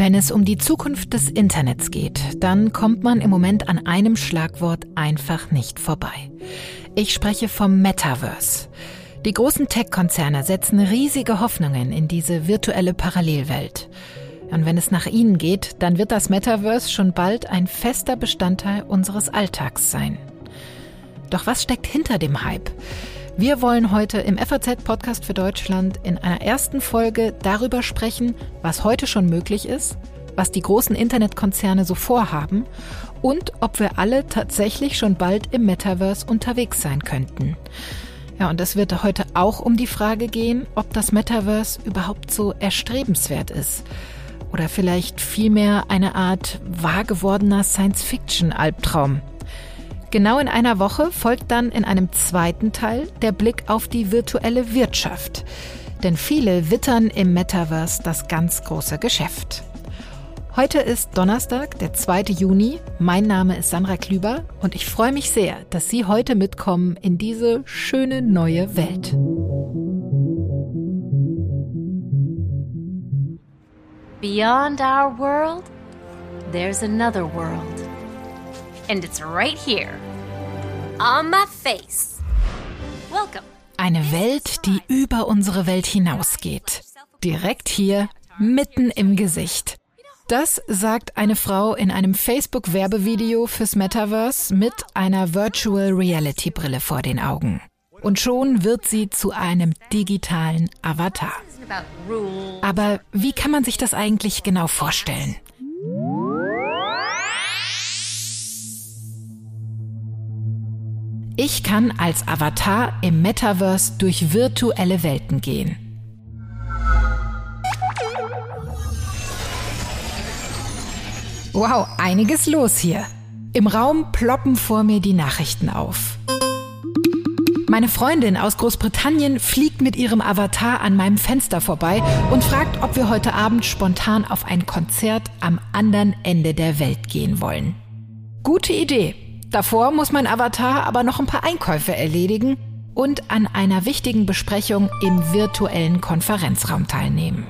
Wenn es um die Zukunft des Internets geht, dann kommt man im Moment an einem Schlagwort einfach nicht vorbei. Ich spreche vom Metaverse. Die großen Tech-Konzerne setzen riesige Hoffnungen in diese virtuelle Parallelwelt. Und wenn es nach ihnen geht, dann wird das Metaverse schon bald ein fester Bestandteil unseres Alltags sein. Doch was steckt hinter dem Hype? Wir wollen heute im FAZ-Podcast für Deutschland in einer ersten Folge darüber sprechen, was heute schon möglich ist, was die großen Internetkonzerne so vorhaben und ob wir alle tatsächlich schon bald im Metaverse unterwegs sein könnten. Ja, und es wird heute auch um die Frage gehen, ob das Metaverse überhaupt so erstrebenswert ist. Oder vielleicht vielmehr eine Art wahr gewordener Science-Fiction-Albtraum. Genau in einer Woche folgt dann in einem zweiten Teil der Blick auf die virtuelle Wirtschaft. Denn viele wittern im Metaverse das ganz große Geschäft. Heute ist Donnerstag, der 2. Juni. Mein Name ist Sandra Klüber und ich freue mich sehr, dass Sie heute mitkommen in diese schöne neue Welt. Beyond our world, there's another world. And it's right here on my face. Welcome. Eine Welt, die über unsere Welt hinausgeht. Direkt hier, mitten im Gesicht. Das sagt eine Frau in einem Facebook-Werbevideo fürs Metaverse mit einer Virtual Reality Brille vor den Augen. Und schon wird sie zu einem digitalen Avatar. Aber wie kann man sich das eigentlich genau vorstellen? Ich kann als Avatar im Metaverse durch virtuelle Welten gehen. Wow, einiges los hier. Im Raum ploppen vor mir die Nachrichten auf. Meine Freundin aus Großbritannien fliegt mit ihrem Avatar an meinem Fenster vorbei und fragt, ob wir heute Abend spontan auf ein Konzert am anderen Ende der Welt gehen wollen. Gute Idee. Davor muss mein Avatar aber noch ein paar Einkäufe erledigen und an einer wichtigen Besprechung im virtuellen Konferenzraum teilnehmen.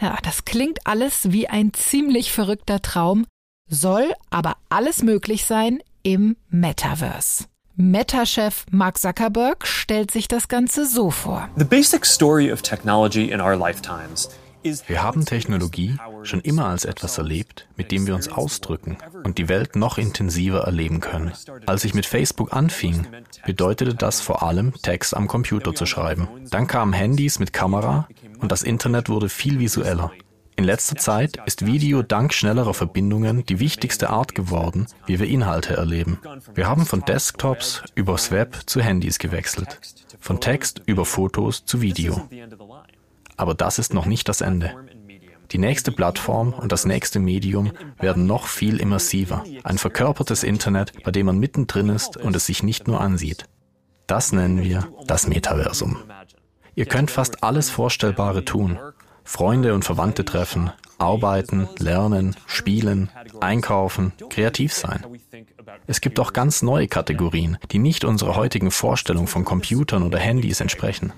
Ja, das klingt alles wie ein ziemlich verrückter Traum, soll aber alles möglich sein im Metaverse. Meta-Chef Mark Zuckerberg stellt sich das Ganze so vor. The basic story of technology in our lifetimes wir haben Technologie schon immer als etwas erlebt, mit dem wir uns ausdrücken und die Welt noch intensiver erleben können. Als ich mit Facebook anfing, bedeutete das vor allem, Text am Computer zu schreiben. Dann kamen Handys mit Kamera und das Internet wurde viel visueller. In letzter Zeit ist Video dank schnellerer Verbindungen die wichtigste Art geworden, wie wir Inhalte erleben. Wir haben von Desktops übers Web zu Handys gewechselt, von Text über Fotos zu Video. Aber das ist noch nicht das Ende. Die nächste Plattform und das nächste Medium werden noch viel immersiver. Ein verkörpertes Internet, bei dem man mittendrin ist und es sich nicht nur ansieht. Das nennen wir das Metaversum. Ihr könnt fast alles Vorstellbare tun. Freunde und Verwandte treffen, arbeiten, lernen, spielen, einkaufen, kreativ sein. Es gibt auch ganz neue Kategorien, die nicht unserer heutigen Vorstellung von Computern oder Handys entsprechen.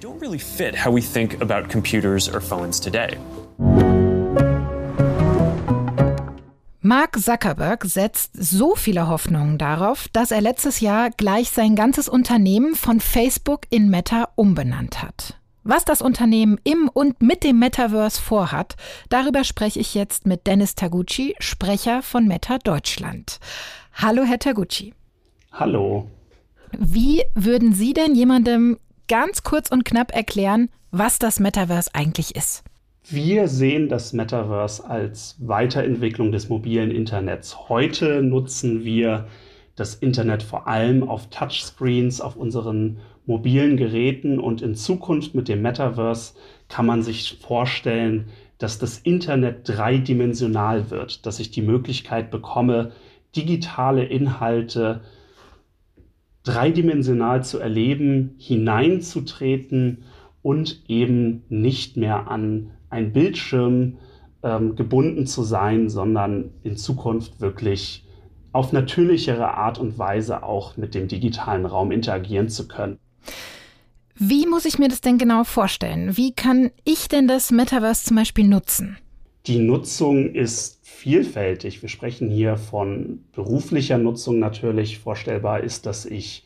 Mark Zuckerberg setzt so viele Hoffnungen darauf, dass er letztes Jahr gleich sein ganzes Unternehmen von Facebook in Meta umbenannt hat. Was das Unternehmen im und mit dem Metaverse vorhat, darüber spreche ich jetzt mit Dennis Taguchi, Sprecher von Meta Deutschland. Hallo, Herr Taguchi. Hallo. Wie würden Sie denn jemandem ganz kurz und knapp erklären, was das Metaverse eigentlich ist? Wir sehen das Metaverse als Weiterentwicklung des mobilen Internets. Heute nutzen wir das Internet vor allem auf Touchscreens, auf unseren mobilen Geräten und in Zukunft mit dem Metaverse kann man sich vorstellen, dass das Internet dreidimensional wird, dass ich die Möglichkeit bekomme, digitale Inhalte dreidimensional zu erleben, hineinzutreten und eben nicht mehr an ein Bildschirm ähm, gebunden zu sein, sondern in Zukunft wirklich auf natürlichere Art und Weise auch mit dem digitalen Raum interagieren zu können. Wie muss ich mir das denn genau vorstellen? Wie kann ich denn das Metaverse zum Beispiel nutzen? Die Nutzung ist vielfältig. Wir sprechen hier von beruflicher Nutzung natürlich. Vorstellbar ist, dass ich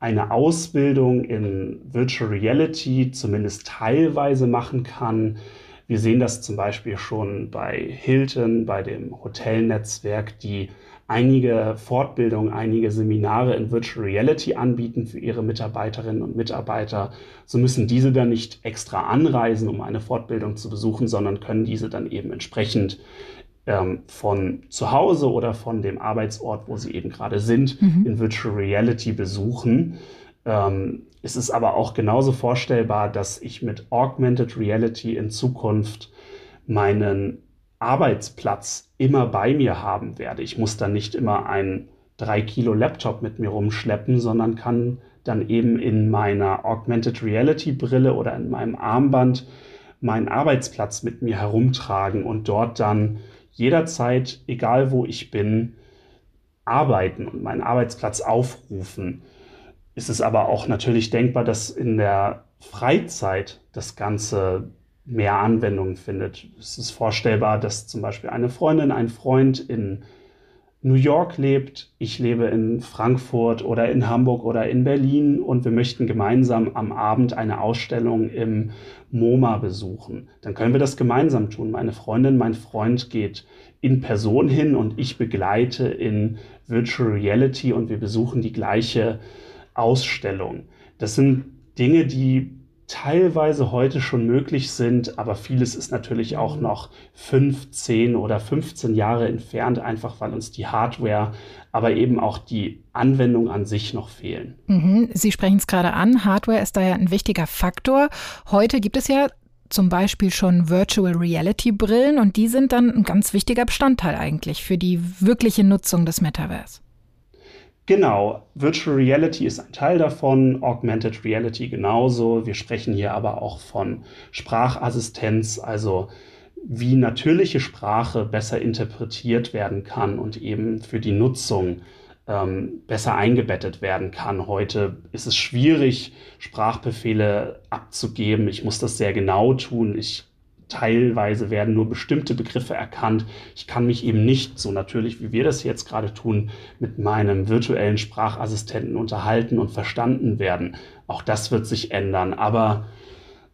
eine Ausbildung in Virtual Reality zumindest teilweise machen kann. Wir sehen das zum Beispiel schon bei Hilton, bei dem Hotelnetzwerk, die einige Fortbildungen, einige Seminare in Virtual Reality anbieten für ihre Mitarbeiterinnen und Mitarbeiter. So müssen diese dann nicht extra anreisen, um eine Fortbildung zu besuchen, sondern können diese dann eben entsprechend ähm, von zu Hause oder von dem Arbeitsort, wo sie eben gerade sind, mhm. in Virtual Reality besuchen. Ähm, es ist aber auch genauso vorstellbar, dass ich mit Augmented Reality in Zukunft meinen Arbeitsplatz immer bei mir haben werde. Ich muss dann nicht immer einen 3 Kilo Laptop mit mir rumschleppen, sondern kann dann eben in meiner Augmented Reality Brille oder in meinem Armband meinen Arbeitsplatz mit mir herumtragen und dort dann jederzeit, egal wo ich bin, arbeiten und meinen Arbeitsplatz aufrufen. Ist es aber auch natürlich denkbar, dass in der Freizeit das Ganze mehr Anwendungen findet. Es ist vorstellbar, dass zum Beispiel eine Freundin, ein Freund in New York lebt, ich lebe in Frankfurt oder in Hamburg oder in Berlin und wir möchten gemeinsam am Abend eine Ausstellung im MoMA besuchen. Dann können wir das gemeinsam tun. Meine Freundin, mein Freund geht in Person hin und ich begleite in Virtual Reality und wir besuchen die gleiche Ausstellung. Das sind Dinge, die teilweise heute schon möglich sind, aber vieles ist natürlich auch mhm. noch 15 oder 15 Jahre entfernt, einfach weil uns die Hardware, aber eben auch die Anwendung an sich noch fehlen. Mhm. Sie sprechen es gerade an, Hardware ist da ja ein wichtiger Faktor. Heute gibt es ja zum Beispiel schon Virtual Reality Brillen und die sind dann ein ganz wichtiger Bestandteil eigentlich für die wirkliche Nutzung des Metaverse. Genau, Virtual Reality ist ein Teil davon, Augmented Reality genauso. Wir sprechen hier aber auch von Sprachassistenz, also wie natürliche Sprache besser interpretiert werden kann und eben für die Nutzung ähm, besser eingebettet werden kann. Heute ist es schwierig, Sprachbefehle abzugeben. Ich muss das sehr genau tun. Ich teilweise werden nur bestimmte Begriffe erkannt. Ich kann mich eben nicht so natürlich, wie wir das jetzt gerade tun, mit meinem virtuellen Sprachassistenten unterhalten und verstanden werden. Auch das wird sich ändern. Aber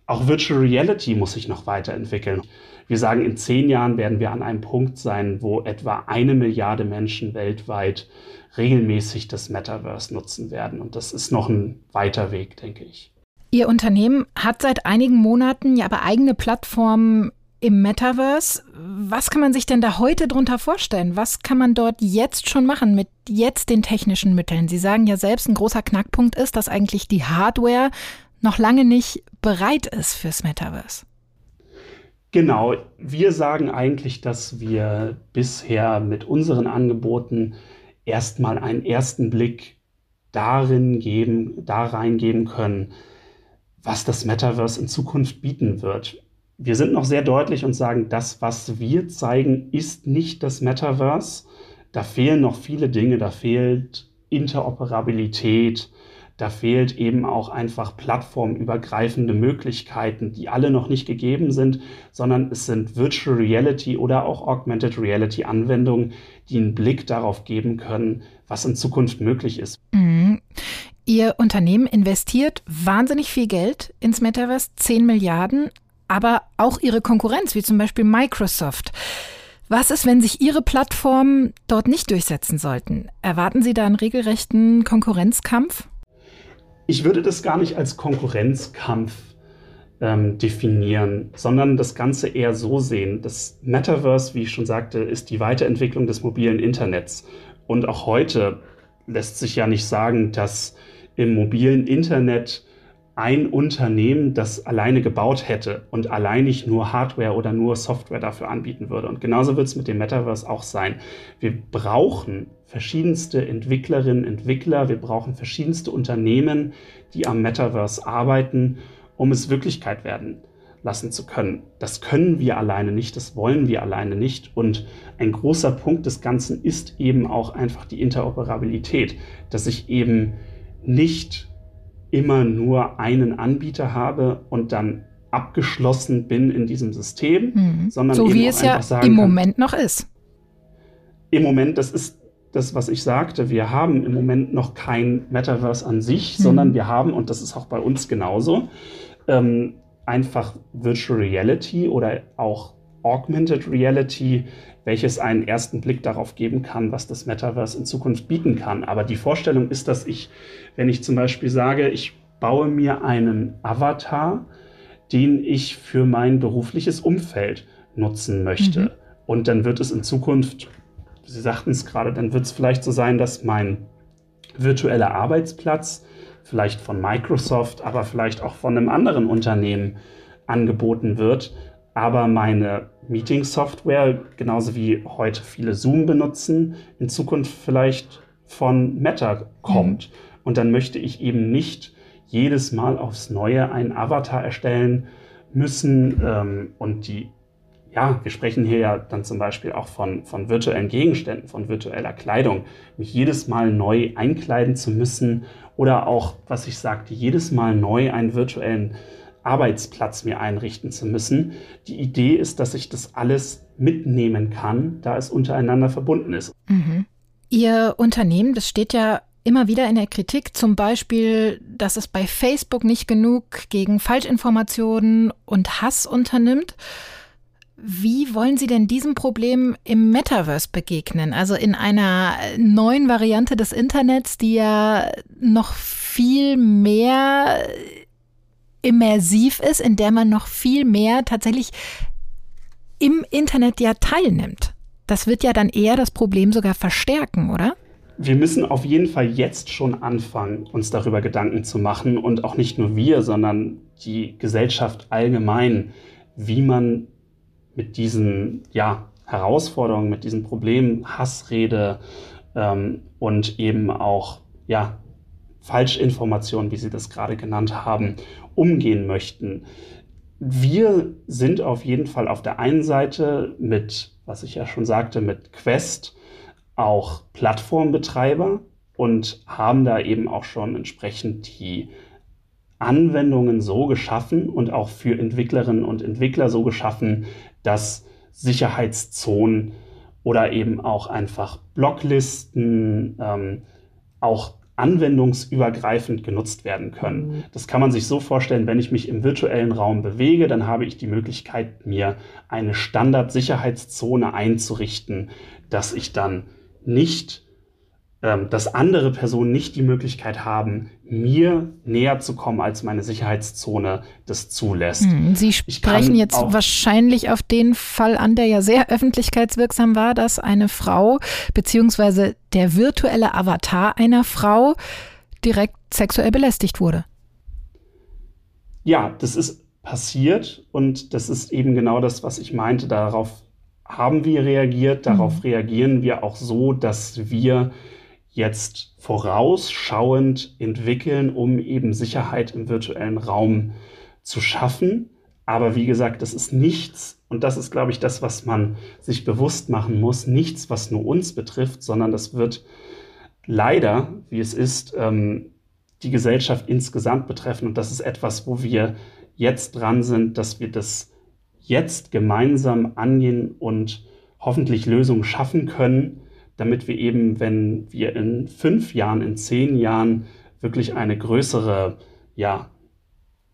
auch Virtual Reality muss sich noch weiterentwickeln. Wir sagen, in zehn Jahren werden wir an einem Punkt sein, wo etwa eine Milliarde Menschen weltweit regelmäßig das Metaverse nutzen werden. Und das ist noch ein weiter Weg, denke ich. Ihr Unternehmen hat seit einigen Monaten ja aber eigene Plattformen im Metaverse. Was kann man sich denn da heute drunter vorstellen? Was kann man dort jetzt schon machen mit jetzt den technischen Mitteln? Sie sagen ja selbst, ein großer Knackpunkt ist, dass eigentlich die Hardware noch lange nicht bereit ist fürs Metaverse. Genau, wir sagen eigentlich, dass wir bisher mit unseren Angeboten erstmal einen ersten Blick darin geben, da reingeben können, was das Metaverse in Zukunft bieten wird. Wir sind noch sehr deutlich und sagen, das, was wir zeigen, ist nicht das Metaverse. Da fehlen noch viele Dinge, da fehlt Interoperabilität, da fehlt eben auch einfach plattformübergreifende Möglichkeiten, die alle noch nicht gegeben sind, sondern es sind Virtual Reality oder auch Augmented Reality Anwendungen, die einen Blick darauf geben können, was in Zukunft möglich ist. Ihr Unternehmen investiert wahnsinnig viel Geld ins Metaverse, 10 Milliarden, aber auch Ihre Konkurrenz, wie zum Beispiel Microsoft. Was ist, wenn sich Ihre Plattformen dort nicht durchsetzen sollten? Erwarten Sie da einen regelrechten Konkurrenzkampf? Ich würde das gar nicht als Konkurrenzkampf ähm, definieren, sondern das Ganze eher so sehen. Das Metaverse, wie ich schon sagte, ist die Weiterentwicklung des mobilen Internets. Und auch heute lässt sich ja nicht sagen, dass im mobilen Internet ein Unternehmen das alleine gebaut hätte und alleinig nur Hardware oder nur Software dafür anbieten würde. Und genauso wird es mit dem Metaverse auch sein. Wir brauchen verschiedenste Entwicklerinnen, Entwickler, wir brauchen verschiedenste Unternehmen, die am Metaverse arbeiten, um es Wirklichkeit werden lassen zu können. Das können wir alleine nicht, das wollen wir alleine nicht. Und ein großer Punkt des Ganzen ist eben auch einfach die Interoperabilität, dass ich eben nicht immer nur einen Anbieter habe und dann abgeschlossen bin in diesem System, mhm. sondern so wie es ja im Moment kann, noch ist. Im Moment, das ist das, was ich sagte, wir haben im Moment noch kein Metaverse an sich, mhm. sondern wir haben, und das ist auch bei uns genauso, ähm, einfach Virtual Reality oder auch Augmented Reality, welches einen ersten Blick darauf geben kann, was das Metaverse in Zukunft bieten kann. Aber die Vorstellung ist, dass ich, wenn ich zum Beispiel sage, ich baue mir einen Avatar, den ich für mein berufliches Umfeld nutzen möchte. Mhm. Und dann wird es in Zukunft, Sie sagten es gerade, dann wird es vielleicht so sein, dass mein virtueller Arbeitsplatz vielleicht von Microsoft, aber vielleicht auch von einem anderen Unternehmen angeboten wird. Aber meine Meeting-Software, genauso wie heute viele Zoom benutzen, in Zukunft vielleicht von Meta kommt. Mhm. Und dann möchte ich eben nicht jedes Mal aufs Neue einen Avatar erstellen müssen. Ähm, und die, ja, wir sprechen hier ja dann zum Beispiel auch von, von virtuellen Gegenständen, von virtueller Kleidung, mich jedes Mal neu einkleiden zu müssen oder auch, was ich sagte, jedes Mal neu einen virtuellen Arbeitsplatz mir einrichten zu müssen. Die Idee ist, dass ich das alles mitnehmen kann, da es untereinander verbunden ist. Mhm. Ihr Unternehmen, das steht ja immer wieder in der Kritik, zum Beispiel, dass es bei Facebook nicht genug gegen Falschinformationen und Hass unternimmt. Wie wollen Sie denn diesem Problem im Metaverse begegnen? Also in einer neuen Variante des Internets, die ja noch viel mehr immersiv ist, in der man noch viel mehr tatsächlich im Internet ja teilnimmt. Das wird ja dann eher das Problem sogar verstärken, oder? wir müssen auf jeden Fall jetzt schon anfangen, uns darüber Gedanken zu machen und auch nicht nur wir, sondern die Gesellschaft allgemein, wie man mit diesen ja, Herausforderungen, mit diesen Problemen, Hassrede ähm, und eben auch ja, Falschinformationen, wie Sie das gerade genannt haben, umgehen möchten. Wir sind auf jeden Fall auf der einen Seite mit, was ich ja schon sagte, mit Quest, auch Plattformbetreiber und haben da eben auch schon entsprechend die Anwendungen so geschaffen und auch für Entwicklerinnen und Entwickler so geschaffen, dass Sicherheitszonen oder eben auch einfach Blocklisten ähm, auch anwendungsübergreifend genutzt werden können. Mhm. Das kann man sich so vorstellen, wenn ich mich im virtuellen Raum bewege, dann habe ich die Möglichkeit, mir eine Standardsicherheitszone einzurichten, dass ich dann nicht, ähm, dass andere Personen nicht die Möglichkeit haben, mir näher zu kommen, als meine Sicherheitszone das zulässt. Hm, Sie sprechen jetzt wahrscheinlich auf den Fall an, der ja sehr öffentlichkeitswirksam war, dass eine Frau beziehungsweise der virtuelle Avatar einer Frau direkt sexuell belästigt wurde. Ja, das ist passiert und das ist eben genau das, was ich meinte. Darauf haben wir reagiert. Darauf mhm. reagieren wir auch so, dass wir jetzt vorausschauend entwickeln, um eben Sicherheit im virtuellen Raum zu schaffen. Aber wie gesagt, das ist nichts, und das ist, glaube ich, das, was man sich bewusst machen muss, nichts, was nur uns betrifft, sondern das wird leider, wie es ist, ähm, die Gesellschaft insgesamt betreffen. Und das ist etwas, wo wir jetzt dran sind, dass wir das jetzt gemeinsam angehen und hoffentlich Lösungen schaffen können, damit wir eben, wenn wir in fünf Jahren, in zehn Jahren wirklich eine größere ja,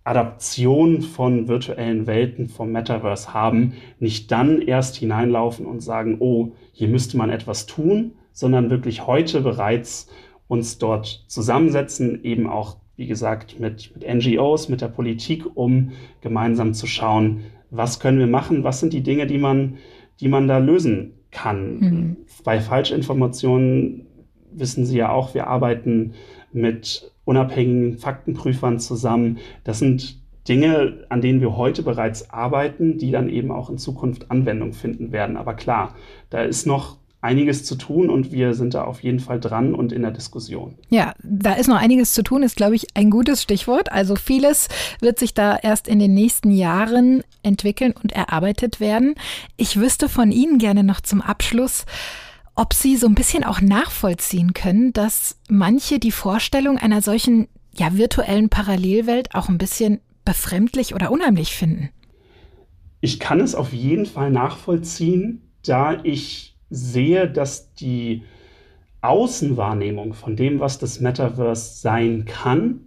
Adaption von virtuellen Welten vom Metaverse haben, nicht dann erst hineinlaufen und sagen, oh, hier müsste man etwas tun, sondern wirklich heute bereits uns dort zusammensetzen, eben auch, wie gesagt, mit, mit NGOs, mit der Politik, um gemeinsam zu schauen, was können wir machen, was sind die Dinge, die man, die man da lösen kann. Mhm. Bei Falschinformationen wissen Sie ja auch, wir arbeiten mit unabhängigen Faktenprüfern zusammen. Das sind Dinge, an denen wir heute bereits arbeiten, die dann eben auch in Zukunft Anwendung finden werden. Aber klar, da ist noch einiges zu tun und wir sind da auf jeden Fall dran und in der Diskussion. Ja, da ist noch einiges zu tun, ist, glaube ich, ein gutes Stichwort. Also vieles wird sich da erst in den nächsten Jahren entwickeln und erarbeitet werden. Ich wüsste von Ihnen gerne noch zum Abschluss, ob Sie so ein bisschen auch nachvollziehen können, dass manche die Vorstellung einer solchen ja, virtuellen Parallelwelt auch ein bisschen befremdlich oder unheimlich finden? Ich kann es auf jeden Fall nachvollziehen, da ich sehe, dass die Außenwahrnehmung von dem, was das Metaverse sein kann,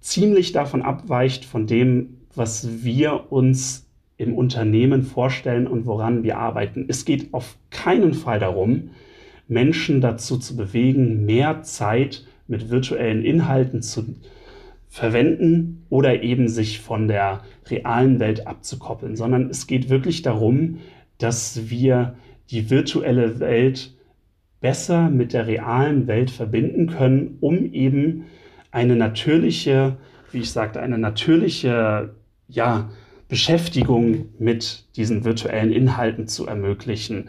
ziemlich davon abweicht von dem, was wir uns im Unternehmen vorstellen und woran wir arbeiten. Es geht auf keinen Fall darum, Menschen dazu zu bewegen, mehr Zeit mit virtuellen Inhalten zu verwenden oder eben sich von der realen Welt abzukoppeln, sondern es geht wirklich darum, dass wir die virtuelle Welt besser mit der realen Welt verbinden können, um eben eine natürliche, wie ich sagte, eine natürliche ja, Beschäftigung mit diesen virtuellen Inhalten zu ermöglichen.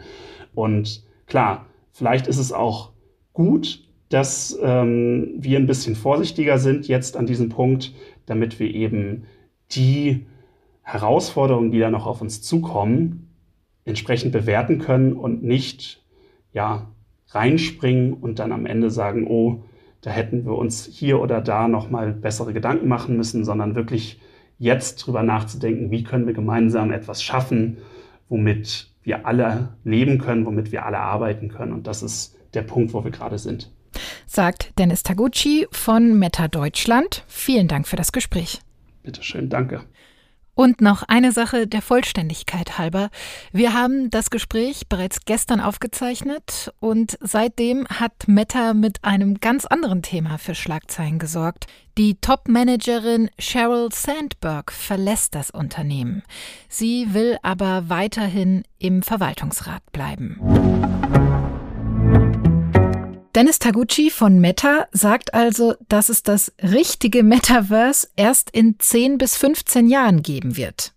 Und klar, vielleicht ist es auch gut, dass ähm, wir ein bisschen vorsichtiger sind jetzt an diesem Punkt, damit wir eben die Herausforderungen, die da noch auf uns zukommen, entsprechend bewerten können und nicht ja, reinspringen und dann am Ende sagen, oh, da hätten wir uns hier oder da nochmal bessere Gedanken machen müssen, sondern wirklich jetzt drüber nachzudenken, wie können wir gemeinsam etwas schaffen, womit wir alle leben können, womit wir alle arbeiten können. Und das ist der Punkt, wo wir gerade sind. Sagt Dennis Taguchi von Meta Deutschland. Vielen Dank für das Gespräch. Bitte schön, danke. Und noch eine Sache der Vollständigkeit halber. Wir haben das Gespräch bereits gestern aufgezeichnet und seitdem hat Meta mit einem ganz anderen Thema für Schlagzeilen gesorgt. Die Top-Managerin Sheryl Sandberg verlässt das Unternehmen. Sie will aber weiterhin im Verwaltungsrat bleiben. Dennis Taguchi von Meta sagt also, dass es das richtige Metaverse erst in 10 bis 15 Jahren geben wird.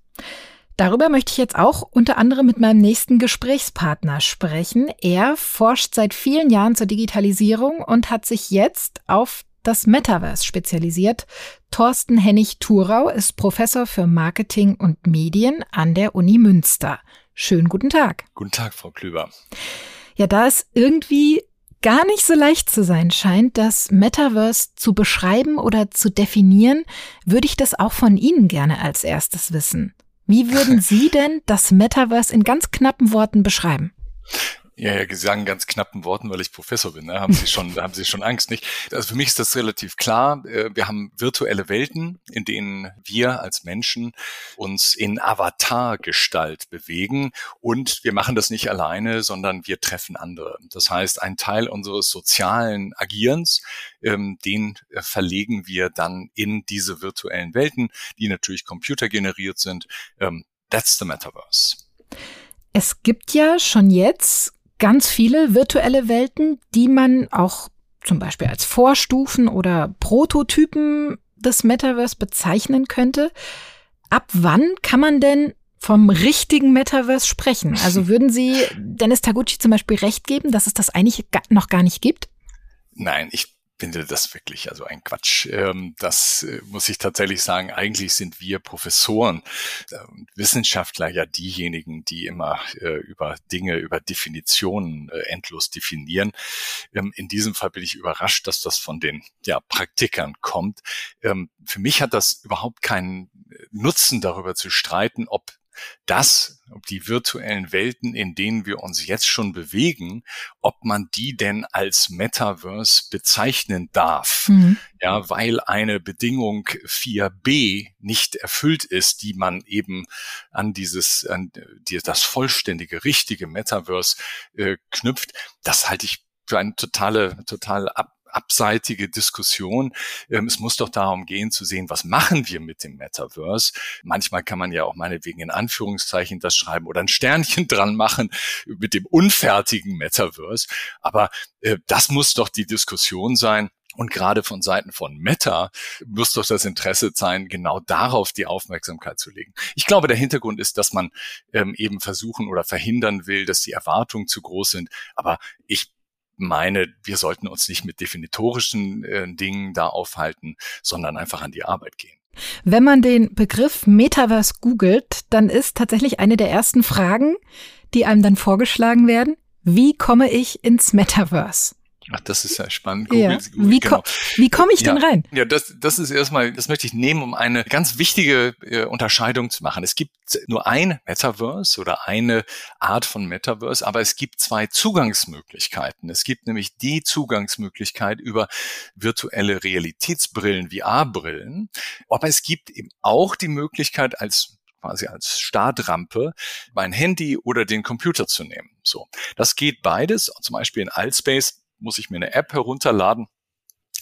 Darüber möchte ich jetzt auch unter anderem mit meinem nächsten Gesprächspartner sprechen. Er forscht seit vielen Jahren zur Digitalisierung und hat sich jetzt auf das Metaverse spezialisiert. Thorsten Hennig-Thurau ist Professor für Marketing und Medien an der Uni Münster. Schönen guten Tag. Guten Tag, Frau Klüber. Ja, da ist irgendwie gar nicht so leicht zu sein scheint, das Metaverse zu beschreiben oder zu definieren, würde ich das auch von Ihnen gerne als erstes wissen. Wie würden Sie denn das Metaverse in ganz knappen Worten beschreiben? Ja, ja, sagen ganz knappen Worten, weil ich Professor bin. Ne? Haben Sie schon, haben Sie schon Angst, nicht? Also für mich ist das relativ klar. Äh, wir haben virtuelle Welten, in denen wir als Menschen uns in Avatar-Gestalt bewegen und wir machen das nicht alleine, sondern wir treffen andere. Das heißt, ein Teil unseres sozialen Agierens, ähm, den äh, verlegen wir dann in diese virtuellen Welten, die natürlich computergeneriert sind. Ähm, that's the Metaverse. Es gibt ja schon jetzt ganz viele virtuelle Welten, die man auch zum Beispiel als Vorstufen oder Prototypen des Metaverse bezeichnen könnte. Ab wann kann man denn vom richtigen Metaverse sprechen? Also würden Sie Dennis Taguchi zum Beispiel recht geben, dass es das eigentlich noch gar nicht gibt? Nein, ich finde das wirklich also ein Quatsch. Ähm, das äh, muss ich tatsächlich sagen. Eigentlich sind wir Professoren und Wissenschaftler ja diejenigen, die immer äh, über Dinge, über Definitionen äh, endlos definieren. Ähm, in diesem Fall bin ich überrascht, dass das von den ja, Praktikern kommt. Ähm, für mich hat das überhaupt keinen Nutzen, darüber zu streiten, ob das, ob die virtuellen Welten, in denen wir uns jetzt schon bewegen, ob man die denn als Metaverse bezeichnen darf. Mhm. Ja, weil eine Bedingung 4b nicht erfüllt ist, die man eben an dieses, an die, das vollständige, richtige Metaverse äh, knüpft. Das halte ich für eine totale, total ab, abseitige Diskussion. Ähm, es muss doch darum gehen zu sehen, was machen wir mit dem Metaverse. Manchmal kann man ja auch meinetwegen in Anführungszeichen das schreiben oder ein Sternchen dran machen mit dem unfertigen Metaverse. Aber äh, das muss doch die Diskussion sein. Und gerade von Seiten von Meta muss doch das Interesse sein, genau darauf die Aufmerksamkeit zu legen. Ich glaube, der Hintergrund ist, dass man ähm, eben versuchen oder verhindern will, dass die Erwartungen zu groß sind. Aber ich meine, wir sollten uns nicht mit definitorischen äh, Dingen da aufhalten, sondern einfach an die Arbeit gehen. Wenn man den Begriff Metaverse googelt, dann ist tatsächlich eine der ersten Fragen, die einem dann vorgeschlagen werden, wie komme ich ins Metaverse? Ach, das ist ja spannend. Google, ja. Google, wie, genau. ko wie komme ich denn ja. rein? Ja, das, das ist erstmal, das möchte ich nehmen, um eine ganz wichtige äh, Unterscheidung zu machen. Es gibt nur ein Metaverse oder eine Art von Metaverse, aber es gibt zwei Zugangsmöglichkeiten. Es gibt nämlich die Zugangsmöglichkeit über virtuelle Realitätsbrillen, VR-Brillen, aber es gibt eben auch die Möglichkeit als quasi als Startrampe mein Handy oder den Computer zu nehmen. So, das geht beides. Zum Beispiel in Altspace muss ich mir eine App herunterladen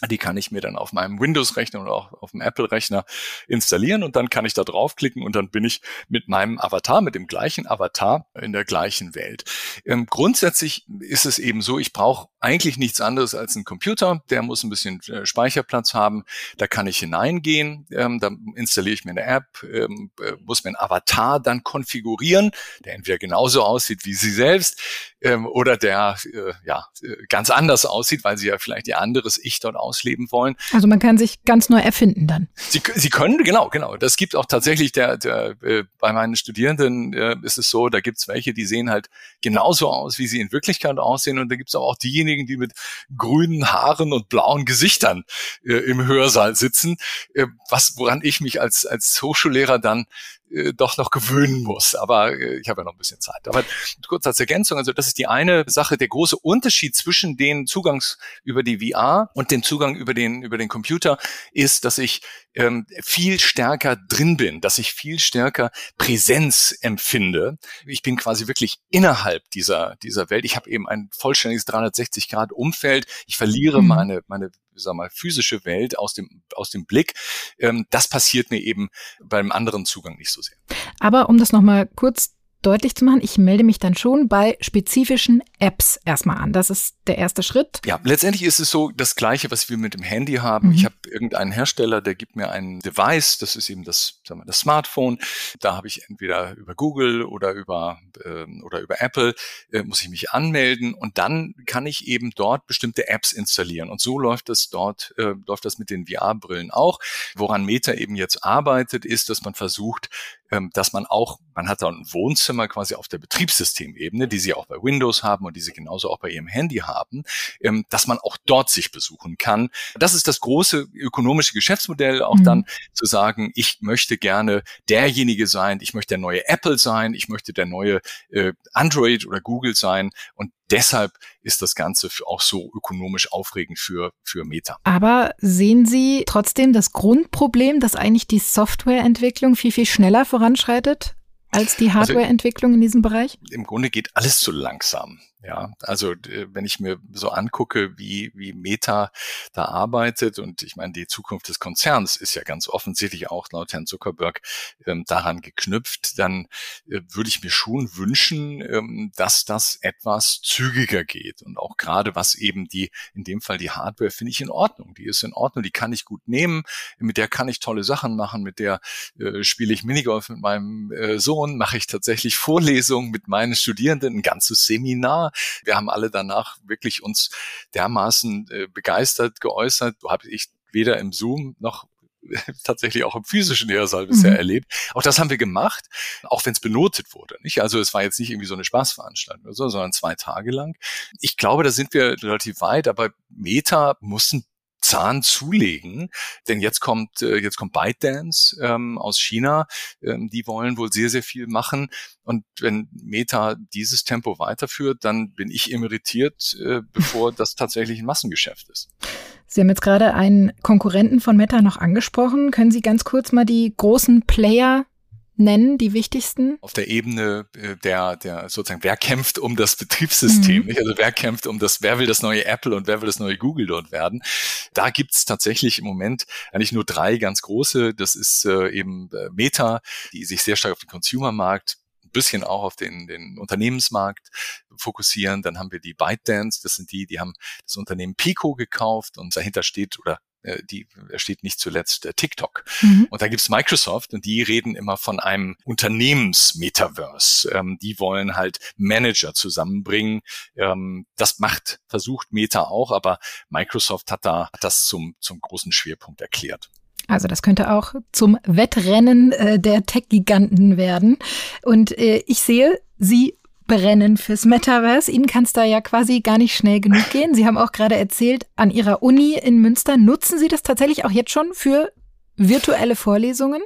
die kann ich mir dann auf meinem Windows-Rechner oder auch auf dem Apple-Rechner installieren und dann kann ich da draufklicken und dann bin ich mit meinem Avatar, mit dem gleichen Avatar in der gleichen Welt. Ähm, grundsätzlich ist es eben so, ich brauche eigentlich nichts anderes als einen Computer, der muss ein bisschen äh, Speicherplatz haben, da kann ich hineingehen, ähm, da installiere ich mir eine App, ähm, äh, muss mir einen Avatar dann konfigurieren, der entweder genauso aussieht wie Sie selbst ähm, oder der äh, ja ganz anders aussieht, weil Sie ja vielleicht Ihr anderes Ich dort ausleben wollen. Also man kann sich ganz neu erfinden dann. Sie, Sie können, genau, genau. Das gibt auch tatsächlich der, der äh, bei meinen Studierenden äh, ist es so, da gibt's welche, die sehen halt genauso aus, wie sie in Wirklichkeit aussehen. Und da gibt's auch diejenigen, die mit grünen Haaren und blauen Gesichtern äh, im Hörsaal sitzen, äh, was woran ich mich als, als Hochschullehrer dann äh, doch noch gewöhnen muss. Aber äh, ich habe ja noch ein bisschen Zeit. Aber kurz als Ergänzung, also das ist die eine Sache, der große Unterschied zwischen den Zugangs über die VR und dem Zugang über den, über den Computer ist, dass ich ähm, viel stärker drin bin, dass ich viel stärker Präsenz empfinde. Ich bin quasi wirklich innerhalb dieser, dieser Welt. Ich habe eben ein vollständiges 360-Grad-Umfeld. Ich verliere mhm. meine, meine sag mal, physische Welt aus dem, aus dem Blick. Ähm, das passiert mir eben beim anderen Zugang nicht so sehr. Aber um das nochmal kurz deutlich zu machen, ich melde mich dann schon bei spezifischen Apps erstmal an. Das ist der erste Schritt. Ja, letztendlich ist es so das Gleiche, was wir mit dem Handy haben. Mhm. Ich habe irgendeinen Hersteller, der gibt mir ein Device, das ist eben das, sagen wir, das Smartphone. Da habe ich entweder über Google oder über äh, oder über Apple äh, muss ich mich anmelden und dann kann ich eben dort bestimmte Apps installieren. Und so läuft das dort, äh, läuft das mit den VR-Brillen auch. Woran Meta eben jetzt arbeitet, ist, dass man versucht, dass man auch, man hat da ein Wohnzimmer quasi auf der Betriebssystemebene, die sie auch bei Windows haben und die sie genauso auch bei ihrem Handy haben, ähm, dass man auch dort sich besuchen kann. Das ist das große ökonomische Geschäftsmodell, auch mhm. dann zu sagen, ich möchte gerne derjenige sein, ich möchte der neue Apple sein, ich möchte der neue äh, Android oder Google sein und deshalb ist das Ganze auch so ökonomisch aufregend für, für Meta. Aber sehen Sie trotzdem das Grundproblem, dass eigentlich die Softwareentwicklung viel, viel schneller voranschreitet als die also Hardwareentwicklung in diesem Bereich? Im Grunde geht alles zu langsam. Ja, also wenn ich mir so angucke, wie, wie Meta da arbeitet und ich meine, die Zukunft des Konzerns ist ja ganz offensichtlich auch laut Herrn Zuckerberg ähm, daran geknüpft, dann äh, würde ich mir schon wünschen, ähm, dass das etwas zügiger geht und auch gerade was eben die, in dem Fall die Hardware, finde ich in Ordnung. Die ist in Ordnung, die kann ich gut nehmen, mit der kann ich tolle Sachen machen, mit der äh, spiele ich Minigolf mit meinem äh, Sohn, mache ich tatsächlich Vorlesungen mit meinen Studierenden, ein ganzes Seminar wir haben alle danach wirklich uns dermaßen äh, begeistert geäußert. Habe ich weder im Zoom noch tatsächlich auch im physischen Lehrsaal bisher mhm. erlebt. Auch das haben wir gemacht, auch wenn es benotet wurde. Nicht? Also es war jetzt nicht irgendwie so eine Spaßveranstaltung oder so, sondern zwei Tage lang. Ich glaube, da sind wir relativ weit, aber Meta muss ein Zahn zulegen, denn jetzt kommt äh, jetzt kommt ByteDance ähm, aus China, ähm, die wollen wohl sehr sehr viel machen und wenn Meta dieses Tempo weiterführt, dann bin ich irritiert, äh, bevor das tatsächlich ein Massengeschäft ist. Sie haben jetzt gerade einen Konkurrenten von Meta noch angesprochen. Können Sie ganz kurz mal die großen Player nennen, die wichtigsten? Auf der Ebene äh, der, der sozusagen, wer kämpft um das Betriebssystem, mhm. also wer kämpft um das, wer will das neue Apple und wer will das neue Google dort werden. Da gibt's tatsächlich im Moment eigentlich nur drei ganz große. Das ist äh, eben äh, Meta, die sich sehr stark auf den Consumer-Markt ein bisschen auch auf den, den Unternehmensmarkt fokussieren. Dann haben wir die ByteDance, das sind die, die haben das Unternehmen Pico gekauft und dahinter steht oder die steht nicht zuletzt äh, TikTok. Mhm. Und da gibt's Microsoft und die reden immer von einem Unternehmens-Metaverse. Ähm, die wollen halt Manager zusammenbringen. Ähm, das macht, versucht Meta auch, aber Microsoft hat da hat das zum, zum großen Schwerpunkt erklärt. Also das könnte auch zum Wettrennen äh, der Tech-Giganten werden. Und äh, ich sehe, Sie brennen fürs Metaverse. Ihnen kann es da ja quasi gar nicht schnell genug gehen. Sie haben auch gerade erzählt, an Ihrer Uni in Münster nutzen Sie das tatsächlich auch jetzt schon für virtuelle Vorlesungen.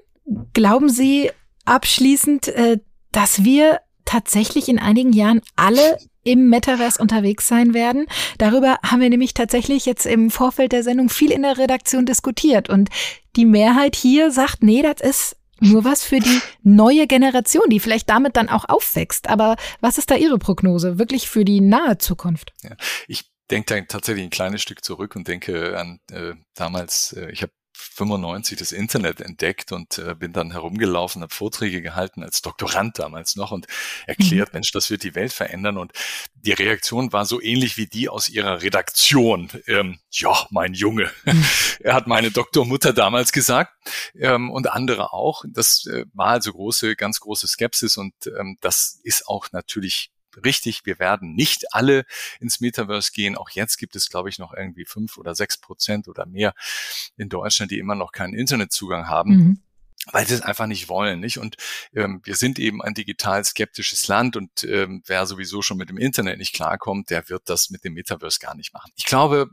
Glauben Sie abschließend, äh, dass wir tatsächlich in einigen Jahren alle im Metaverse unterwegs sein werden. Darüber haben wir nämlich tatsächlich jetzt im Vorfeld der Sendung viel in der Redaktion diskutiert. Und die Mehrheit hier sagt, nee, das ist nur was für die neue Generation, die vielleicht damit dann auch aufwächst. Aber was ist da Ihre Prognose wirklich für die nahe Zukunft? Ja, ich denke tatsächlich ein kleines Stück zurück und denke an äh, damals, äh, ich habe 95 das Internet entdeckt und äh, bin dann herumgelaufen, habe Vorträge gehalten als Doktorand damals noch und erklärt, mhm. Mensch, das wird die Welt verändern. Und die Reaktion war so ähnlich wie die aus ihrer Redaktion. Ähm, ja, mein Junge. Mhm. er hat meine Doktormutter damals gesagt ähm, und andere auch. Das äh, war also große, ganz große Skepsis und ähm, das ist auch natürlich richtig, wir werden nicht alle ins Metaverse gehen. Auch jetzt gibt es, glaube ich, noch irgendwie fünf oder sechs Prozent oder mehr in Deutschland, die immer noch keinen Internetzugang haben. Mhm weil sie es einfach nicht wollen, nicht? Und ähm, wir sind eben ein digital skeptisches Land und ähm, wer sowieso schon mit dem Internet nicht klarkommt, der wird das mit dem Metaverse gar nicht machen. Ich glaube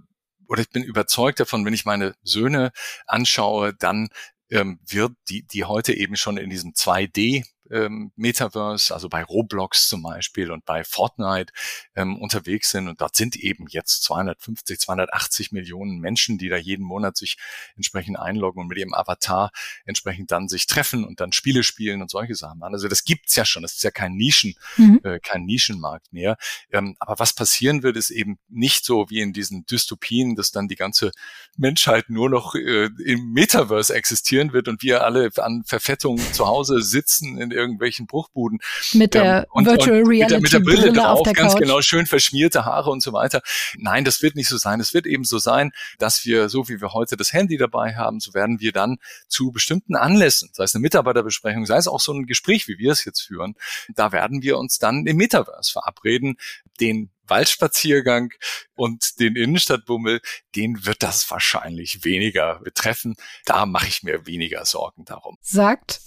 oder ich bin überzeugt davon, wenn ich meine Söhne anschaue, dann ähm, wird die, die heute eben schon in diesem 2D ähm, Metaverse, also bei Roblox zum Beispiel und bei Fortnite ähm, unterwegs sind. Und dort sind eben jetzt 250, 280 Millionen Menschen, die da jeden Monat sich entsprechend einloggen und mit ihrem Avatar entsprechend dann sich treffen und dann Spiele spielen und solche Sachen machen. Also das gibt's ja schon. Das ist ja kein Nischen, mhm. äh, kein Nischenmarkt mehr. Ähm, aber was passieren wird, ist eben nicht so wie in diesen Dystopien, dass dann die ganze Menschheit nur noch äh, im Metaverse existieren wird und wir alle an Verfettung zu Hause sitzen in irgendwelchen Bruchbuden. Mit der und, Virtual und Reality mit der, mit der Brille, Brille drauf, ganz Couch. genau, schön verschmierte Haare und so weiter. Nein, das wird nicht so sein. Es wird eben so sein, dass wir, so wie wir heute das Handy dabei haben, so werden wir dann zu bestimmten Anlässen, sei es eine Mitarbeiterbesprechung, sei es auch so ein Gespräch, wie wir es jetzt führen, da werden wir uns dann im Metaverse verabreden, den Waldspaziergang und den Innenstadtbummel, den wird das wahrscheinlich weniger betreffen. Da mache ich mir weniger Sorgen darum. Sagt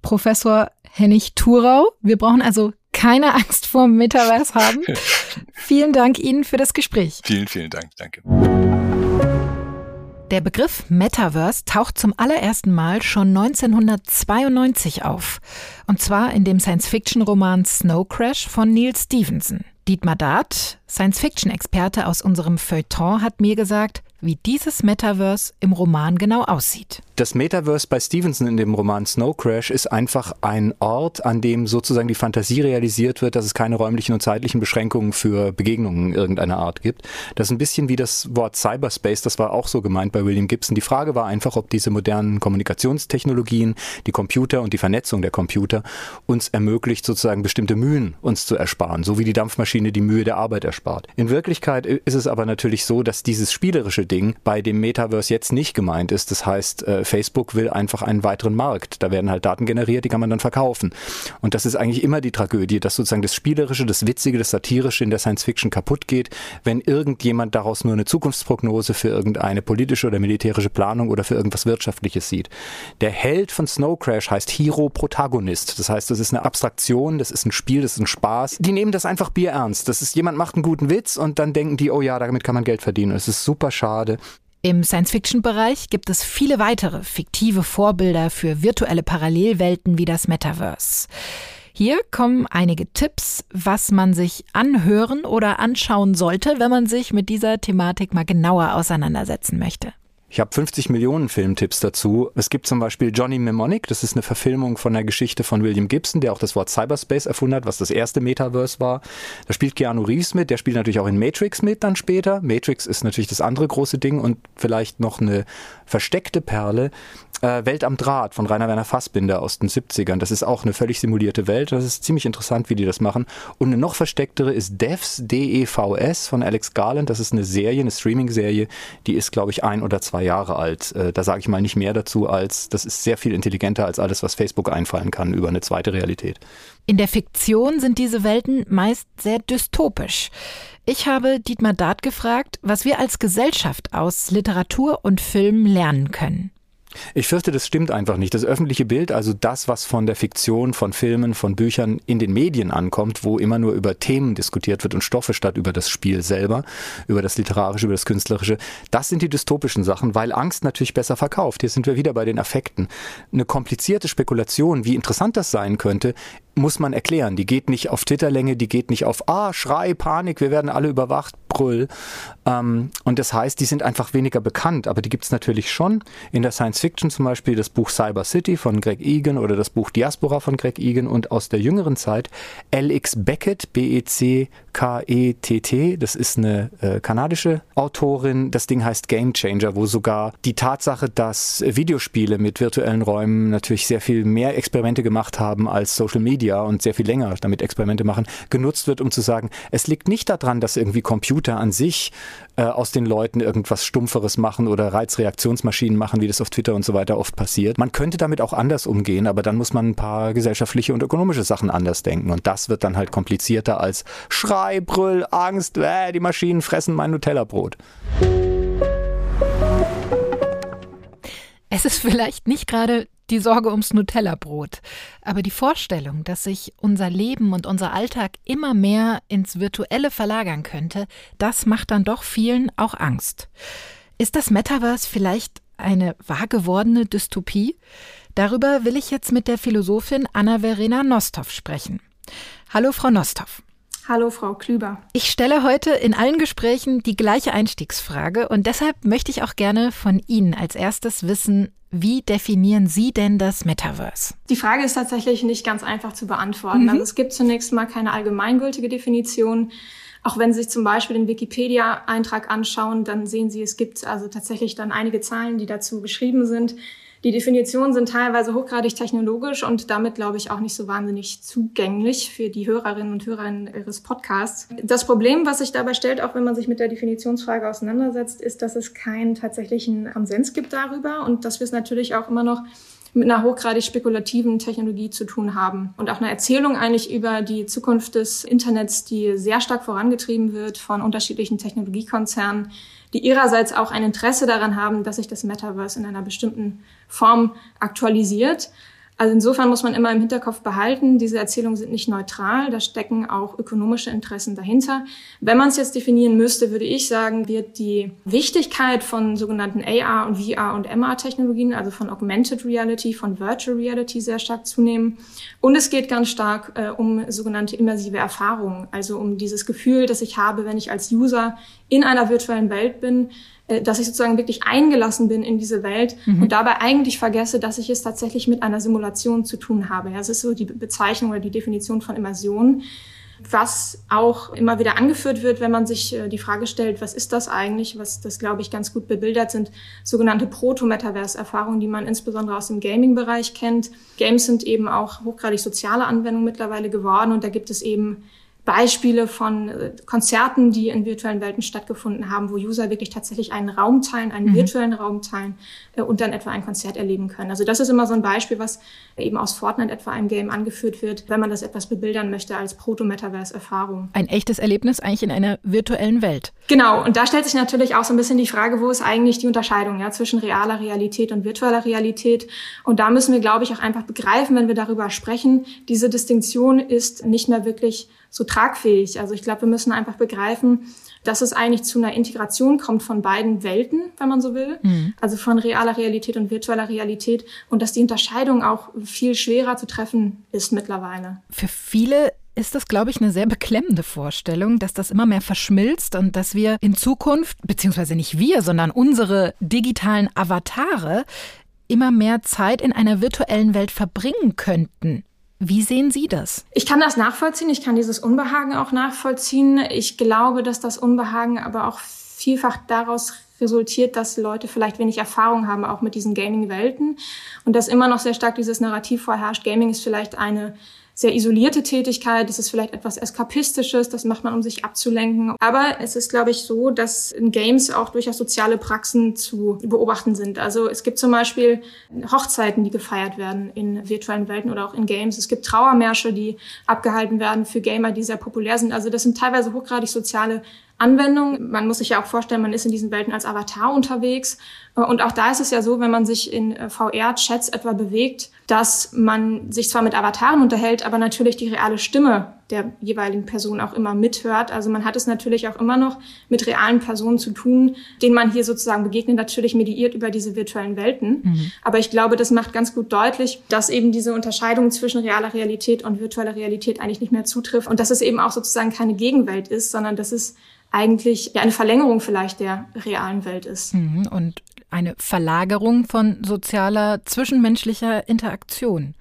Professor Hennig Thurau. Wir brauchen also keine Angst vor dem Metaverse haben. vielen Dank Ihnen für das Gespräch. Vielen, vielen Dank. Danke. Der Begriff Metaverse taucht zum allerersten Mal schon 1992 auf. Und zwar in dem Science-Fiction-Roman Snow Crash von Neil Stevenson. Dietmar Dart, Science-Fiction-Experte aus unserem Feuilleton, hat mir gesagt, wie dieses Metaverse im Roman genau aussieht. Das Metaverse bei Stevenson in dem Roman Snow Crash ist einfach ein Ort, an dem sozusagen die Fantasie realisiert wird, dass es keine räumlichen und zeitlichen Beschränkungen für Begegnungen irgendeiner Art gibt. Das ist ein bisschen wie das Wort Cyberspace, das war auch so gemeint bei William Gibson. Die Frage war einfach, ob diese modernen Kommunikationstechnologien, die Computer und die Vernetzung der Computer uns ermöglicht, sozusagen bestimmte Mühen uns zu ersparen, so wie die Dampfmaschine die Mühe der Arbeit erspart. In Wirklichkeit ist es aber natürlich so, dass dieses spielerische Ding bei dem Metaverse jetzt nicht gemeint ist. Das heißt, äh, Facebook will einfach einen weiteren Markt. Da werden halt Daten generiert, die kann man dann verkaufen. Und das ist eigentlich immer die Tragödie, dass sozusagen das Spielerische, das Witzige, das Satirische in der Science Fiction kaputt geht, wenn irgendjemand daraus nur eine Zukunftsprognose für irgendeine politische oder militärische Planung oder für irgendwas Wirtschaftliches sieht. Der Held von Snow Crash heißt Hero Protagonist. Das heißt, das ist eine Abstraktion, das ist ein Spiel, das ist ein Spaß. Die nehmen das einfach bierernst. Das ist, jemand macht einen guten Witz und dann denken die, oh ja, damit kann man Geld verdienen. Es ist super schade schade. Im Science-Fiction-Bereich gibt es viele weitere fiktive Vorbilder für virtuelle Parallelwelten wie das Metaverse. Hier kommen einige Tipps, was man sich anhören oder anschauen sollte, wenn man sich mit dieser Thematik mal genauer auseinandersetzen möchte. Ich habe 50 Millionen Filmtipps dazu. Es gibt zum Beispiel Johnny Mnemonic, das ist eine Verfilmung von der Geschichte von William Gibson, der auch das Wort Cyberspace erfunden hat, was das erste Metaverse war. Da spielt Keanu Reeves mit, der spielt natürlich auch in Matrix mit dann später. Matrix ist natürlich das andere große Ding und vielleicht noch eine versteckte Perle äh, Welt am Draht von Rainer Werner Fassbinder aus den 70ern. Das ist auch eine völlig simulierte Welt. Das ist ziemlich interessant, wie die das machen. Und eine noch verstecktere ist Devs, D-E-V-S von Alex Garland. Das ist eine Serie, eine Streaming-Serie. Die ist, glaube ich, ein oder zwei Jahre alt. Äh, da sage ich mal nicht mehr dazu, als das ist sehr viel intelligenter als alles, was Facebook einfallen kann über eine zweite Realität. In der Fiktion sind diese Welten meist sehr dystopisch. Ich habe Dietmar Dart gefragt, was wir als Gesellschaft aus Literatur und Film lernen können. Ich fürchte, das stimmt einfach nicht. Das öffentliche Bild, also das, was von der Fiktion, von Filmen, von Büchern in den Medien ankommt, wo immer nur über Themen diskutiert wird und Stoffe statt über das Spiel selber, über das Literarische, über das Künstlerische, das sind die dystopischen Sachen, weil Angst natürlich besser verkauft. Hier sind wir wieder bei den Affekten. Eine komplizierte Spekulation, wie interessant das sein könnte, muss man erklären. Die geht nicht auf Twitterlänge, die geht nicht auf Ah, Schrei, Panik, wir werden alle überwacht, Brüll. Ähm, und das heißt, die sind einfach weniger bekannt, aber die gibt es natürlich schon. In der Science Fiction zum Beispiel das Buch Cyber City von Greg Egan oder das Buch Diaspora von Greg Egan und aus der jüngeren Zeit L.X. Beckett, B-E-C-K-E-T-T, das ist eine äh, kanadische Autorin. Das Ding heißt Game Changer, wo sogar die Tatsache, dass Videospiele mit virtuellen Räumen natürlich sehr viel mehr Experimente gemacht haben als Social Media, Media und sehr viel länger damit Experimente machen, genutzt wird, um zu sagen, es liegt nicht daran, dass irgendwie Computer an sich äh, aus den Leuten irgendwas Stumpferes machen oder Reizreaktionsmaschinen machen, wie das auf Twitter und so weiter oft passiert. Man könnte damit auch anders umgehen, aber dann muss man ein paar gesellschaftliche und ökonomische Sachen anders denken. Und das wird dann halt komplizierter als Schrei, Brüll, Angst, äh, die Maschinen fressen mein Nutella-Brot. Es ist vielleicht nicht gerade die Sorge ums Nutella-Brot. Aber die Vorstellung, dass sich unser Leben und unser Alltag immer mehr ins Virtuelle verlagern könnte, das macht dann doch vielen auch Angst. Ist das Metaverse vielleicht eine wahr gewordene Dystopie? Darüber will ich jetzt mit der Philosophin Anna-Verena Nostov sprechen. Hallo, Frau Nostov. Hallo, Frau Klüber. Ich stelle heute in allen Gesprächen die gleiche Einstiegsfrage und deshalb möchte ich auch gerne von Ihnen als erstes wissen, wie definieren Sie denn das Metaverse? Die Frage ist tatsächlich nicht ganz einfach zu beantworten. Mhm. Also es gibt zunächst mal keine allgemeingültige Definition. Auch wenn Sie sich zum Beispiel den Wikipedia-Eintrag anschauen, dann sehen Sie, es gibt also tatsächlich dann einige Zahlen, die dazu geschrieben sind. Die Definitionen sind teilweise hochgradig technologisch und damit, glaube ich, auch nicht so wahnsinnig zugänglich für die Hörerinnen und Hörer Ihres Podcasts. Das Problem, was sich dabei stellt, auch wenn man sich mit der Definitionsfrage auseinandersetzt, ist, dass es keinen tatsächlichen Konsens gibt darüber und dass wir es natürlich auch immer noch mit einer hochgradig spekulativen Technologie zu tun haben und auch eine Erzählung eigentlich über die Zukunft des Internets, die sehr stark vorangetrieben wird von unterschiedlichen Technologiekonzernen, die ihrerseits auch ein Interesse daran haben, dass sich das Metaverse in einer bestimmten Form aktualisiert. Also insofern muss man immer im Hinterkopf behalten, diese Erzählungen sind nicht neutral, da stecken auch ökonomische Interessen dahinter. Wenn man es jetzt definieren müsste, würde ich sagen, wird die Wichtigkeit von sogenannten AR und VR und MR-Technologien, also von Augmented Reality, von Virtual Reality sehr stark zunehmen. Und es geht ganz stark äh, um sogenannte immersive Erfahrungen, also um dieses Gefühl, das ich habe, wenn ich als User in einer virtuellen Welt bin, dass ich sozusagen wirklich eingelassen bin in diese Welt mhm. und dabei eigentlich vergesse, dass ich es tatsächlich mit einer Simulation zu tun habe. Ja, es ist so die Bezeichnung oder die Definition von Immersion, was auch immer wieder angeführt wird, wenn man sich äh, die Frage stellt, was ist das eigentlich? Was das, glaube ich, ganz gut bebildert sind, sogenannte Proto-Metaverse-Erfahrungen, die man insbesondere aus dem Gaming-Bereich kennt. Games sind eben auch hochgradig soziale Anwendungen mittlerweile geworden und da gibt es eben Beispiele von äh, Konzerten, die in virtuellen Welten stattgefunden haben, wo User wirklich tatsächlich einen Raum teilen, einen mhm. virtuellen Raum teilen äh, und dann etwa ein Konzert erleben können. Also das ist immer so ein Beispiel, was eben aus Fortnite etwa einem Game angeführt wird, wenn man das etwas bebildern möchte als Proto-Metaverse-Erfahrung. Ein echtes Erlebnis eigentlich in einer virtuellen Welt. Genau, und da stellt sich natürlich auch so ein bisschen die Frage, wo ist eigentlich die Unterscheidung ja, zwischen realer Realität und virtueller Realität? Und da müssen wir, glaube ich, auch einfach begreifen, wenn wir darüber sprechen, diese Distinktion ist nicht mehr wirklich so tragfähig. Also ich glaube, wir müssen einfach begreifen, dass es eigentlich zu einer Integration kommt von beiden Welten, wenn man so will, mhm. also von realer Realität und virtueller Realität und dass die Unterscheidung auch viel schwerer zu treffen ist mittlerweile. Für viele ist das, glaube ich, eine sehr beklemmende Vorstellung, dass das immer mehr verschmilzt und dass wir in Zukunft, beziehungsweise nicht wir, sondern unsere digitalen Avatare immer mehr Zeit in einer virtuellen Welt verbringen könnten. Wie sehen Sie das? Ich kann das nachvollziehen. Ich kann dieses Unbehagen auch nachvollziehen. Ich glaube, dass das Unbehagen aber auch vielfach daraus resultiert, dass Leute vielleicht wenig Erfahrung haben, auch mit diesen Gaming-Welten. Und dass immer noch sehr stark dieses Narrativ vorherrscht, Gaming ist vielleicht eine sehr isolierte Tätigkeit, das ist vielleicht etwas Eskapistisches, das macht man, um sich abzulenken. Aber es ist, glaube ich, so, dass in Games auch durchaus soziale Praxen zu beobachten sind. Also es gibt zum Beispiel Hochzeiten, die gefeiert werden in virtuellen Welten oder auch in Games. Es gibt Trauermärsche, die abgehalten werden für Gamer, die sehr populär sind. Also das sind teilweise hochgradig soziale Anwendung. Man muss sich ja auch vorstellen, man ist in diesen Welten als Avatar unterwegs. Und auch da ist es ja so, wenn man sich in äh, VR-Chats etwa bewegt, dass man sich zwar mit Avataren unterhält, aber natürlich die reale Stimme der jeweiligen Person auch immer mithört. Also man hat es natürlich auch immer noch mit realen Personen zu tun, denen man hier sozusagen begegnet, natürlich mediiert über diese virtuellen Welten. Mhm. Aber ich glaube, das macht ganz gut deutlich, dass eben diese Unterscheidung zwischen realer Realität und virtueller Realität eigentlich nicht mehr zutrifft und dass es eben auch sozusagen keine Gegenwelt ist, sondern dass es eigentlich ja eine Verlängerung vielleicht der realen Welt ist. Mhm. Und eine Verlagerung von sozialer, zwischenmenschlicher Interaktion.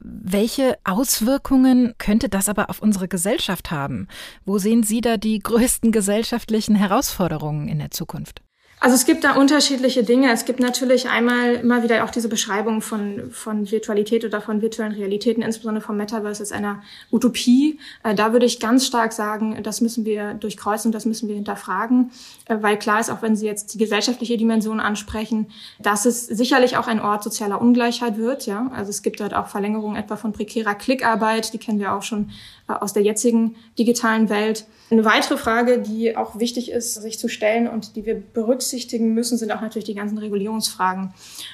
Welche Auswirkungen könnte das aber auf unsere Gesellschaft haben? Wo sehen Sie da die größten gesellschaftlichen Herausforderungen in der Zukunft? Also es gibt da unterschiedliche Dinge. Es gibt natürlich einmal immer wieder auch diese Beschreibung von, von Virtualität oder von virtuellen Realitäten, insbesondere vom Metaverse als einer Utopie. Äh, da würde ich ganz stark sagen, das müssen wir durchkreuzen, das müssen wir hinterfragen, äh, weil klar ist, auch wenn Sie jetzt die gesellschaftliche Dimension ansprechen, dass es sicherlich auch ein Ort sozialer Ungleichheit wird. Ja, also es gibt dort auch Verlängerungen etwa von prekärer Klickarbeit, die kennen wir auch schon äh, aus der jetzigen digitalen Welt. Eine weitere Frage, die auch wichtig ist, sich zu stellen und die wir berücksichtigen müssen, sind auch natürlich die ganzen Regulierungsfragen.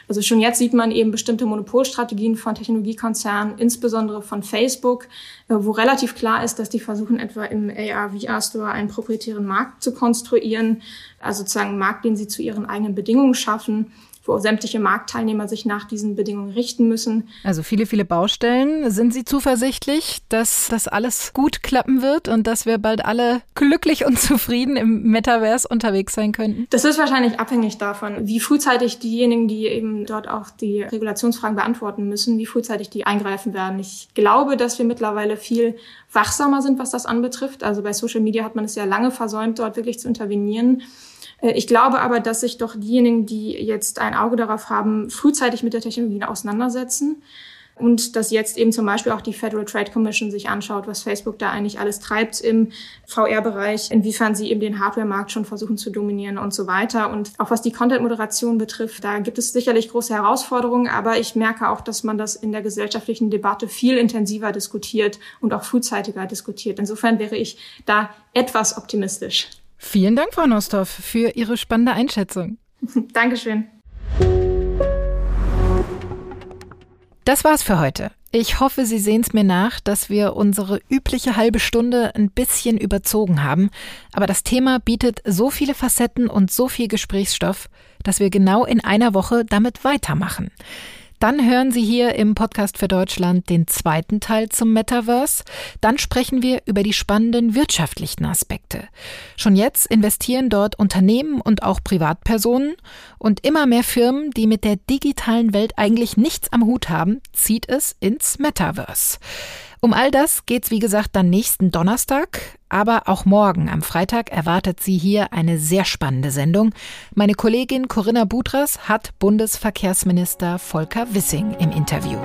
Also schon jetzt sieht man eben bestimmte Monopolstrategien von Technologiekonzernen, insbesondere von Facebook, äh, wo relativ klar ist, dass die versuchen, etwa im AR-VR-Store einen proprietären Markt zu konstruieren, also sozusagen einen Markt, den sie zu ihren eigenen Bedingungen schaffen wo sämtliche Marktteilnehmer sich nach diesen Bedingungen richten müssen. Also viele, viele Baustellen. Sind Sie zuversichtlich, dass das alles gut klappen wird und dass wir bald alle glücklich und zufrieden im Metaverse unterwegs sein könnten? Das ist wahrscheinlich abhängig davon, wie frühzeitig diejenigen, die eben dort auch die Regulationsfragen beantworten müssen, wie frühzeitig die eingreifen werden. Ich glaube, dass wir mittlerweile viel wachsamer sind, was das anbetrifft. Also bei Social Media hat man es ja lange versäumt, dort wirklich zu intervenieren. Äh, ich glaube aber, dass sich doch diejenigen, die jetzt ein Auge darauf haben, frühzeitig mit der Technologie auseinandersetzen und dass jetzt eben zum Beispiel auch die Federal Trade Commission sich anschaut, was Facebook da eigentlich alles treibt im VR-Bereich, inwiefern sie eben den Hardware-Markt schon versuchen zu dominieren und so weiter. Und auch was die Content-Moderation betrifft, da gibt es sicherlich große Herausforderungen, aber ich merke auch, dass man das in der gesellschaftlichen Debatte viel intensiver diskutiert und auch frühzeitiger diskutiert. Insofern wäre ich da etwas optimistisch. Vielen Dank, Frau Nostorf, für Ihre spannende Einschätzung. Dankeschön. Das war's für heute. Ich hoffe, Sie sehen es mir nach, dass wir unsere übliche halbe Stunde ein bisschen überzogen haben. Aber das Thema bietet so viele Facetten und so viel Gesprächsstoff, dass wir genau in einer Woche damit weitermachen. Dann hören Sie hier im Podcast für Deutschland den zweiten Teil zum Metaverse. Dann sprechen wir über die spannenden wirtschaftlichen Aspekte. Schon jetzt investieren dort Unternehmen und auch Privatpersonen und immer mehr Firmen, die mit der digitalen Welt eigentlich nichts am Hut haben, zieht es ins Metaverse. Um all das geht's wie gesagt dann nächsten Donnerstag, aber auch morgen am Freitag erwartet Sie hier eine sehr spannende Sendung. Meine Kollegin Corinna Budras hat Bundesverkehrsminister Volker Wissing im Interview.